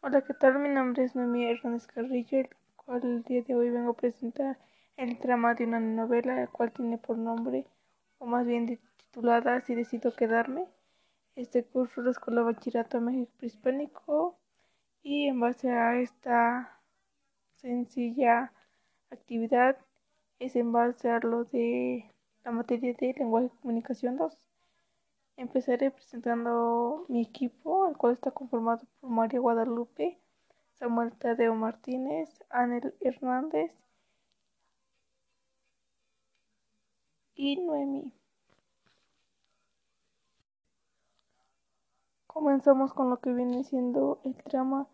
Hola, ¿qué tal? Mi nombre es Noemí Hernández Carrillo, el cual el día de hoy vengo a presentar el trama de una novela, la cual tiene por nombre, o más bien titulada Si decido quedarme. Este curso la Escuela Bachillerato México Prehispánico y en base a esta sencilla actividad es en base a lo de la materia de lenguaje y comunicación 2. Empezaré presentando mi equipo, el cual está conformado por María Guadalupe, Samuel Tadeo Martínez, Anel Hernández y Noemí. Comenzamos con lo que viene siendo el trama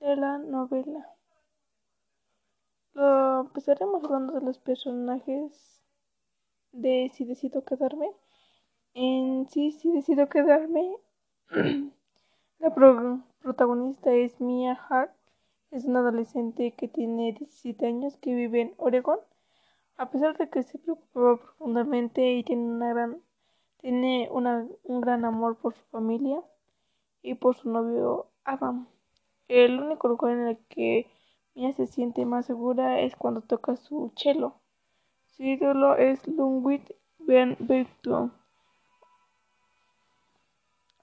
de la novela. Lo empezaremos hablando de los personajes de si decido quedarme. En sí, sí decido quedarme. la protagonista es Mia Hart. Es una adolescente que tiene 17 años que vive en Oregón. A pesar de que se preocupa profundamente y tiene una gran tiene una, un gran amor por su familia y por su novio Adam. El único lugar en el que Mia se siente más segura es cuando toca su cello. Su ídolo es Ludwig van Beethoven.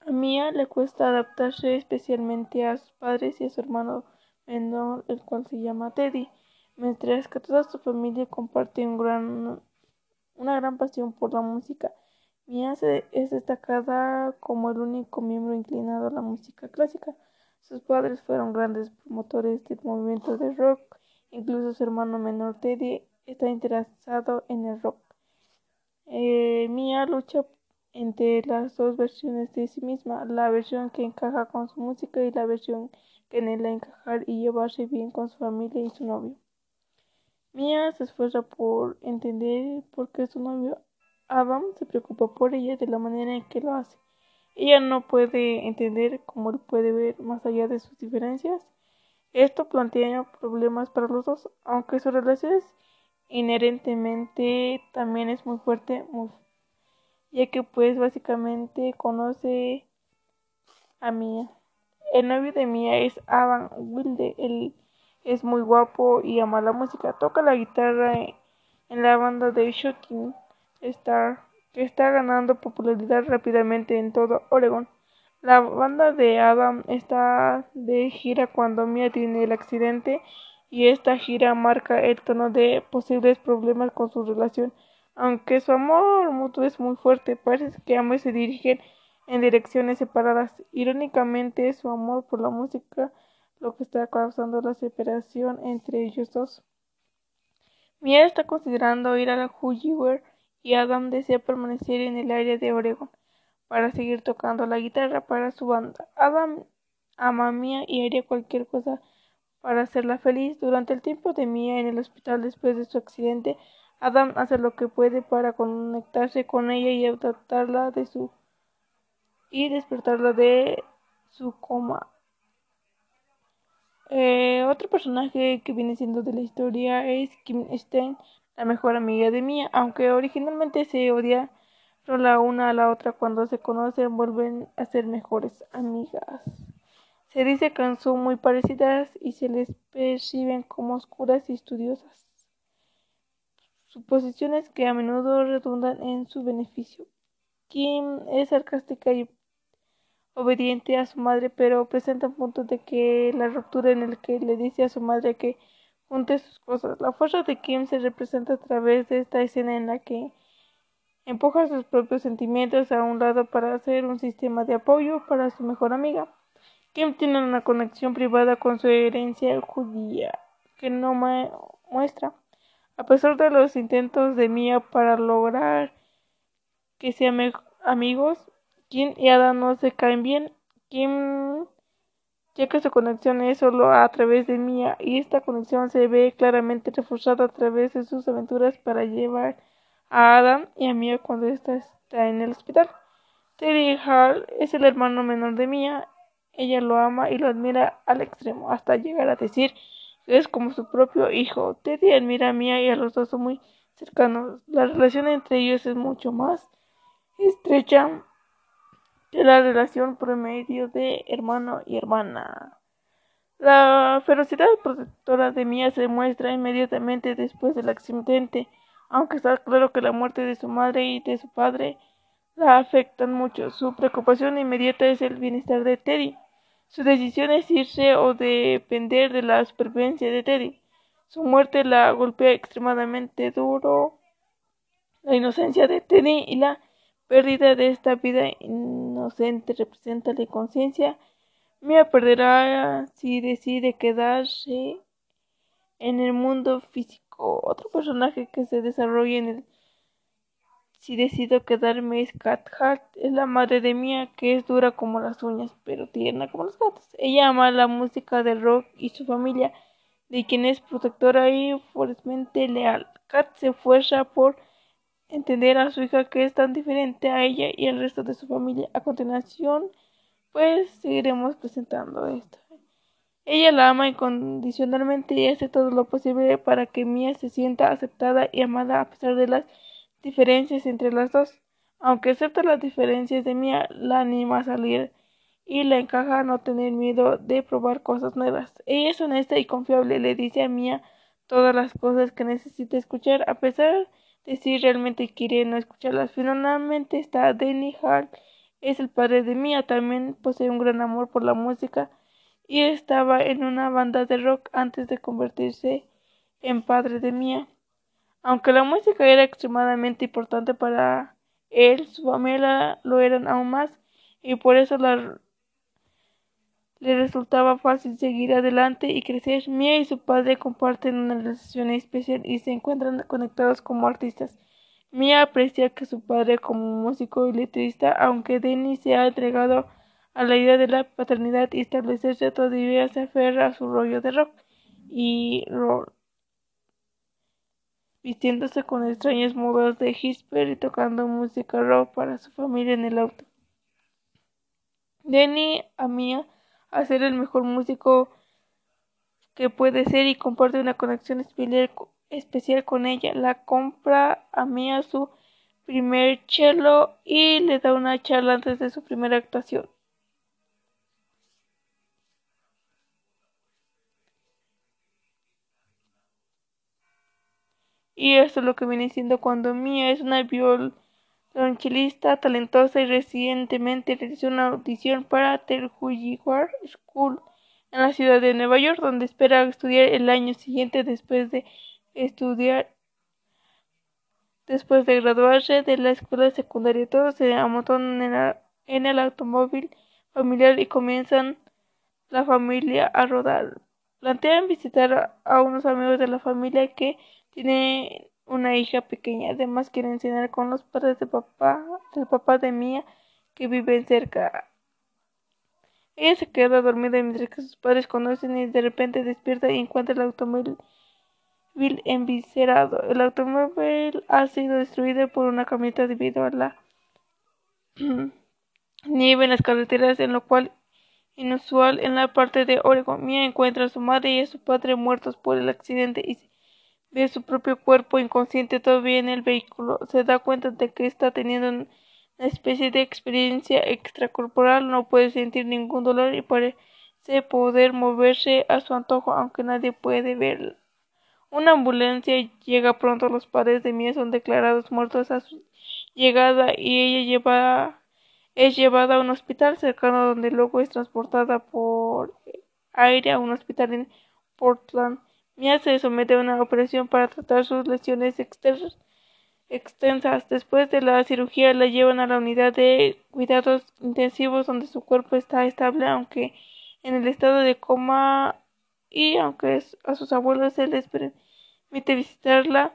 A Mia le cuesta adaptarse especialmente a sus padres y a su hermano menor, el cual se llama Teddy, mientras que toda su familia comparte un gran, una gran pasión por la música. Mia es destacada como el único miembro inclinado a la música clásica. Sus padres fueron grandes promotores del movimiento de rock, incluso su hermano menor Teddy está interesado en el rock. Eh, Mia lucha entre las dos versiones de sí misma, la versión que encaja con su música y la versión que anhela encajar y llevarse bien con su familia y su novio. Mia se esfuerza por entender por qué su novio Adam se preocupa por ella de la manera en que lo hace. Ella no puede entender cómo él puede ver más allá de sus diferencias. Esto plantea problemas para los dos, aunque su relación es inherentemente también es muy fuerte, ya que pues básicamente conoce a Mia. El novio de Mia es Adam Wilde, él es muy guapo y ama la música, toca la guitarra en la banda de Shooting Star, que está ganando popularidad rápidamente en todo Oregon. La banda de Adam está de gira cuando Mia tiene el accidente y esta gira marca el tono de posibles problemas con su relación. Aunque su amor mutuo es muy fuerte, parece que ambos se dirigen en direcciones separadas. Irónicamente, su amor por la música lo que está causando la separación entre ellos dos. Mia está considerando ir a la Hullyware y Adam desea permanecer en el área de Oregon para seguir tocando la guitarra para su banda. Adam ama a Mia y haría cualquier cosa para hacerla feliz. Durante el tiempo de Mia en el hospital después de su accidente, Adam hace lo que puede para conectarse con ella y adaptarla de su y despertarla de su coma. Eh, otro personaje que viene siendo de la historia es Kim Stein, la mejor amiga de Mia, aunque originalmente se odiaron la una a la otra cuando se conocen vuelven a ser mejores amigas. Se dice que son muy parecidas y se les perciben como oscuras y estudiosas suposiciones que a menudo redundan en su beneficio. Kim es sarcástica y obediente a su madre, pero presenta un punto de que la ruptura en el que le dice a su madre que junte sus cosas. La fuerza de Kim se representa a través de esta escena en la que empuja sus propios sentimientos a un lado para hacer un sistema de apoyo para su mejor amiga. Kim tiene una conexión privada con su herencia judía que no muestra. A pesar de los intentos de Mia para lograr que sean amigos, Kim y Ada no se caen bien. Kim, ya que su conexión es solo a través de Mia, y esta conexión se ve claramente reforzada a través de sus aventuras para llevar a Adam y a Mia cuando ésta está en el hospital. Teddy Hall es el hermano menor de Mia. Ella lo ama y lo admira al extremo, hasta llegar a decir es como su propio hijo. Teddy admira a Mia y a los dos son muy cercanos. La relación entre ellos es mucho más estrecha que la relación promedio de hermano y hermana. La ferocidad protectora de Mia se muestra inmediatamente después del accidente, aunque está claro que la muerte de su madre y de su padre la afectan mucho. Su preocupación inmediata es el bienestar de Teddy. Su decisión es irse o depender de la supervivencia de Teddy. Su muerte la golpea extremadamente duro. La inocencia de Teddy y la pérdida de esta vida inocente representa la conciencia. Mia perderá si decide quedarse en el mundo físico. Otro personaje que se desarrolla en el si decido quedarme es Cat Hart, es la madre de Mia, que es dura como las uñas, pero tierna como los gatos. Ella ama la música de rock y su familia, de quien es protectora y fuertemente leal. Kat se esfuerza por entender a su hija que es tan diferente a ella y al resto de su familia. A continuación, pues seguiremos presentando esto. Ella la ama incondicionalmente y hace todo lo posible para que Mia se sienta aceptada y amada a pesar de las diferencias entre las dos. Aunque acepta las diferencias de Mia, la anima a salir y la encaja a no tener miedo de probar cosas nuevas. Ella es honesta y confiable, le dice a Mia todas las cosas que necesita escuchar, a pesar de si realmente quiere no escucharlas. Finalmente está Danny Hart, es el padre de Mia, también posee un gran amor por la música y estaba en una banda de rock antes de convertirse en padre de Mia. Aunque la música era extremadamente importante para él, su familia lo eran aún más, y por eso le resultaba fácil seguir adelante y crecer. Mia y su padre comparten una relación especial y se encuentran conectados como artistas. Mia aprecia que su padre como músico y letrista, aunque Denny se ha entregado a la idea de la paternidad y establecerse, todavía se aferra a su rollo de rock y roll vistiéndose con extrañas modas de hipster y tocando música rock para su familia en el auto. Denny Mia a ser el mejor músico que puede ser y comparte una conexión especial con ella. La compra a Mia su primer cello y le da una charla antes de su primera actuación. Y esto es lo que viene siendo cuando Mia es una violonchelista talentosa y recientemente realizó una audición para Terwilliger School en la ciudad de Nueva York, donde espera estudiar el año siguiente después de estudiar después de graduarse de la escuela secundaria. Todos se amontonan en el automóvil familiar y comienzan la familia a rodar. Plantean visitar a unos amigos de la familia que tiene una hija pequeña. Además quiere cenar con los padres de papá, del papá de Mía que viven cerca. Ella se queda dormida mientras que sus padres conocen y de repente despierta y encuentra el automóvil envicerado. El automóvil ha sido destruido por una camioneta debido a la nieve en las carreteras, en lo cual inusual en la parte de Oregon. Mia encuentra a su madre y a su padre muertos por el accidente y ve su propio cuerpo inconsciente todavía en el vehículo. Se da cuenta de que está teniendo una especie de experiencia extracorporal. No puede sentir ningún dolor y parece poder moverse a su antojo, aunque nadie puede verla. Una ambulancia llega pronto. Los padres de Mia son declarados muertos a su llegada y ella lleva, es llevada a un hospital cercano donde luego es transportada por aire a un hospital en Portland. Mia se somete a una operación para tratar sus lesiones extensas. Después de la cirugía la llevan a la unidad de cuidados intensivos donde su cuerpo está estable aunque en el estado de coma y aunque a sus abuelos se les permite visitarla,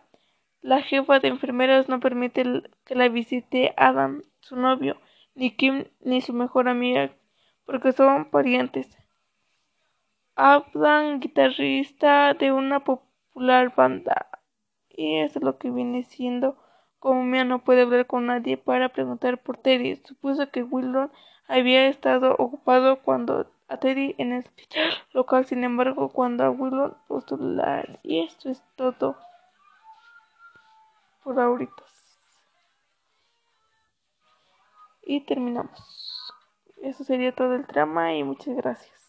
la jefa de enfermeras no permite que la visite Adam, su novio, ni Kim ni su mejor amiga, porque son parientes. Abdan, guitarrista de una popular banda. Y eso es lo que viene siendo como Mia no puede hablar con nadie para preguntar por Teddy. Supuso que Willow había estado ocupado cuando a Teddy en el local, sin embargo, cuando a Willow postular. Y esto es todo por ahorita. Y terminamos. Eso sería todo el trama y muchas gracias.